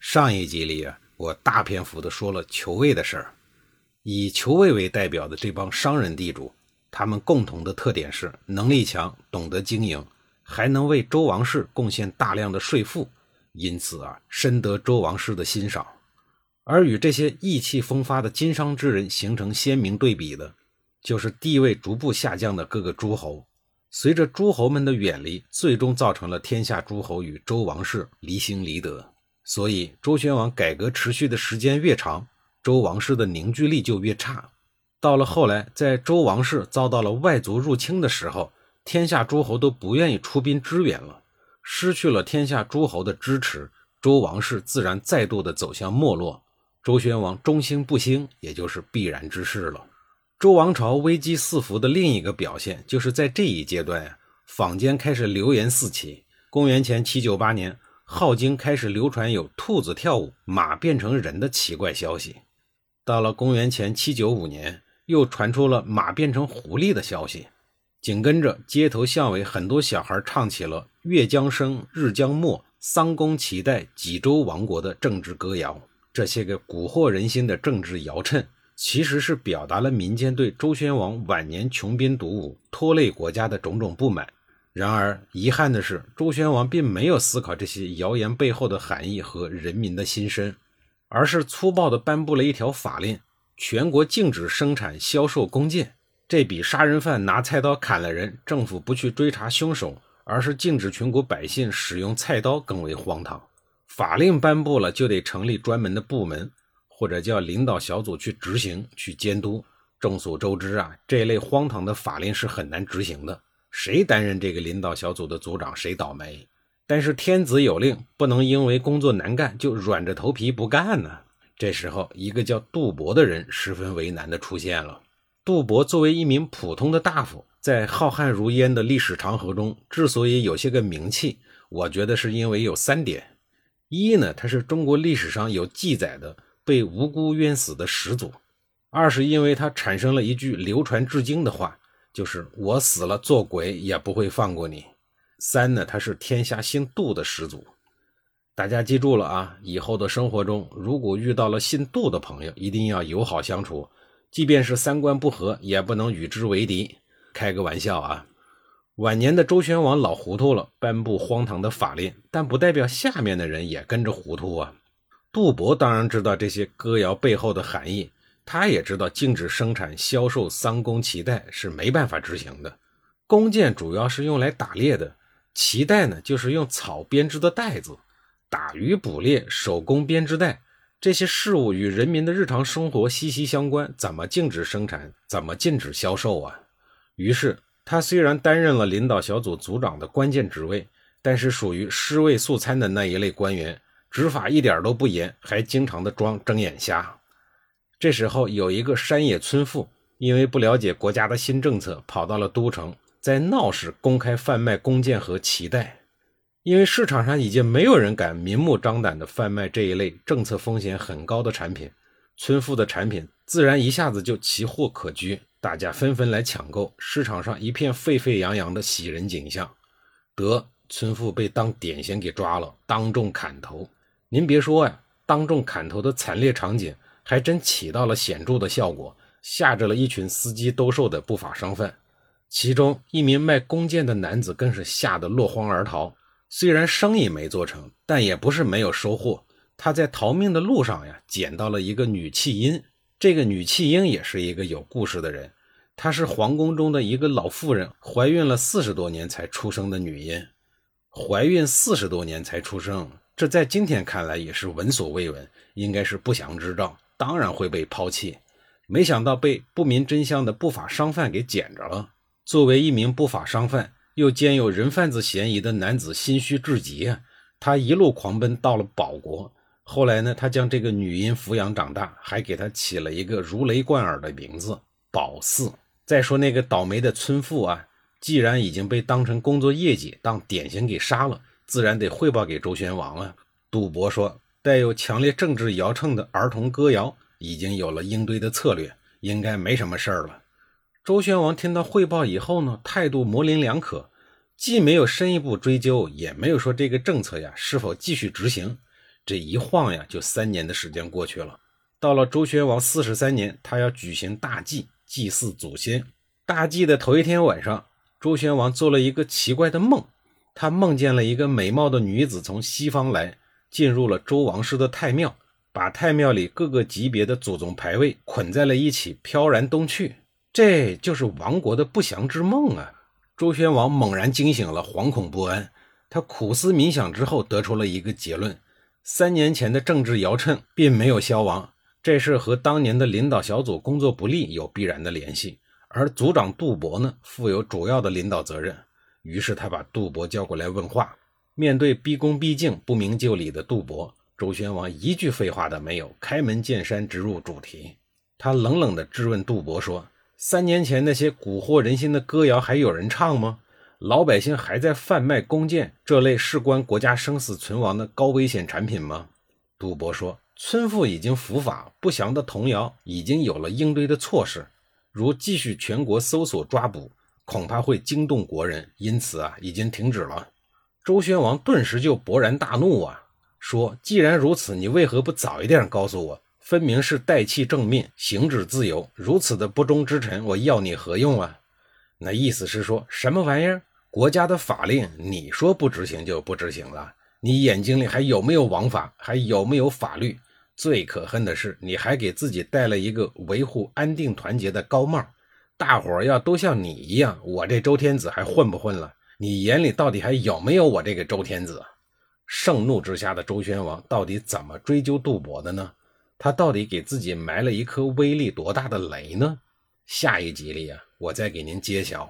上一集里啊，我大篇幅的说了裘卫的事儿。以裘卫为代表的这帮商人地主，他们共同的特点是能力强、懂得经营，还能为周王室贡献大量的税赋，因此啊，深得周王室的欣赏。而与这些意气风发的经商之人形成鲜明对比的，就是地位逐步下降的各个诸侯。随着诸侯们的远离，最终造成了天下诸侯与周王室离心离德。所以，周宣王改革持续的时间越长，周王室的凝聚力就越差。到了后来，在周王室遭到了外族入侵的时候，天下诸侯都不愿意出兵支援了，失去了天下诸侯的支持，周王室自然再度的走向没落。周宣王中兴不兴，也就是必然之事了。周王朝危机四伏的另一个表现，就是在这一阶段呀，坊间开始流言四起。公元前七九八年。镐京开始流传有兔子跳舞、马变成人的奇怪消息。到了公元前七九五年，又传出了马变成狐狸的消息。紧跟着，街头巷尾很多小孩唱起了“月将升，日将没，桑公期待济州亡国”的政治歌谣。这些个蛊惑人心的政治谣谶，其实是表达了民间对周宣王晚年穷兵黩武、拖累国家的种种不满。然而，遗憾的是，周宣王并没有思考这些谣言背后的含义和人民的心声，而是粗暴地颁布了一条法令：全国禁止生产、销售弓箭。这比杀人犯拿菜刀砍了人，政府不去追查凶手，而是禁止全国百姓使用菜刀更为荒唐。法令颁布了，就得成立专门的部门，或者叫领导小组去执行、去监督。众所周知啊，这类荒唐的法令是很难执行的。谁担任这个领导小组的组长，谁倒霉。但是天子有令，不能因为工作难干就软着头皮不干呢。这时候，一个叫杜伯的人十分为难的出现了。杜伯作为一名普通的大夫，在浩瀚如烟的历史长河中，之所以有些个名气，我觉得是因为有三点：一呢，他是中国历史上有记载的被无辜冤死的始祖；二是因为他产生了一句流传至今的话。就是我死了做鬼也不会放过你。三呢，他是天下姓杜的始祖。大家记住了啊！以后的生活中，如果遇到了姓杜的朋友，一定要友好相处，即便是三观不合，也不能与之为敌。开个玩笑啊！晚年的周宣王老糊涂了，颁布荒唐的法令，但不代表下面的人也跟着糊涂啊。杜伯当然知道这些歌谣背后的含义。他也知道禁止生产、销售桑弓脐带是没办法执行的。弓箭主要是用来打猎的，脐带呢就是用草编织的带子。打鱼捕猎、手工编织带这些事物与人民的日常生活息息相关，怎么禁止生产？怎么禁止销售啊？于是他虽然担任了领导小组组长的关键职位，但是属于尸位素餐的那一类官员，执法一点都不严，还经常的装睁眼瞎。这时候，有一个山野村妇，因为不了解国家的新政策，跑到了都城，在闹市公开贩卖弓箭和脐带。因为市场上已经没有人敢明目张胆地贩卖这一类政策风险很高的产品，村妇的产品自然一下子就奇货可居，大家纷纷来抢购，市场上一片沸沸扬扬的喜人景象。得，村妇被当典型给抓了，当众砍头。您别说呀，当众砍头的惨烈场景。还真起到了显著的效果，吓着了一群司机兜售的不法商贩。其中一名卖弓箭的男子更是吓得落荒而逃。虽然生意没做成，但也不是没有收获。他在逃命的路上呀，捡到了一个女弃婴。这个女弃婴也是一个有故事的人。她是皇宫中的一个老妇人，怀孕了四十多年才出生的女婴。怀孕四十多年才出生，这在今天看来也是闻所未闻，应该是不祥之兆。当然会被抛弃，没想到被不明真相的不法商贩给捡着了。作为一名不法商贩，又兼有人贩子嫌疑的男子心虚至极啊！他一路狂奔到了保国，后来呢，他将这个女婴抚养长大，还给她起了一个如雷贯耳的名字——宝四。再说那个倒霉的村妇啊，既然已经被当成工作业绩当典型给杀了，自然得汇报给周宣王啊。赌博说，带有强烈政治摇秤的儿童歌谣已经有了应对的策略，应该没什么事儿了。周宣王听到汇报以后呢，态度模棱两可，既没有深一步追究，也没有说这个政策呀是否继续执行。这一晃呀，就三年的时间过去了。到了周宣王四十三年，他要举行大祭，祭祀祖先。大祭的头一天晚上，周宣王做了一个奇怪的梦。他梦见了一个美貌的女子从西方来，进入了周王室的太庙，把太庙里各个级别的祖宗牌位捆在了一起，飘然东去。这就是亡国的不祥之梦啊！周宣王猛然惊醒了，惶恐不安。他苦思冥想之后，得出了一个结论。三年前的政治摇秤并没有消亡，这事和当年的领导小组工作不力有必然的联系。而组长杜伯呢，负有主要的领导责任。于是他把杜伯叫过来问话。面对毕恭毕敬、不明就里的杜伯，周宣王一句废话都没有，开门见山，直入主题。他冷冷地质问杜伯说：“三年前那些蛊惑人心的歌谣还有人唱吗？”老百姓还在贩卖弓箭这类事关国家生死存亡的高危险产品吗？杜伯说：“村妇已经伏法，不祥的童谣已经有了应对的措施。如继续全国搜索抓捕，恐怕会惊动国人，因此啊，已经停止了。”周宣王顿时就勃然大怒啊，说：“既然如此，你为何不早一点告诉我？分明是代弃正命，行止自由，如此的不忠之臣，我要你何用啊？”那意思是说什么玩意儿？国家的法令，你说不执行就不执行了？你眼睛里还有没有王法？还有没有法律？最可恨的是，你还给自己戴了一个维护安定团结的高帽。大伙儿要都像你一样，我这周天子还混不混了？你眼里到底还有没有我这个周天子？盛怒之下的周宣王到底怎么追究杜伯的呢？他到底给自己埋了一颗威力多大的雷呢？下一集里啊，我再给您揭晓。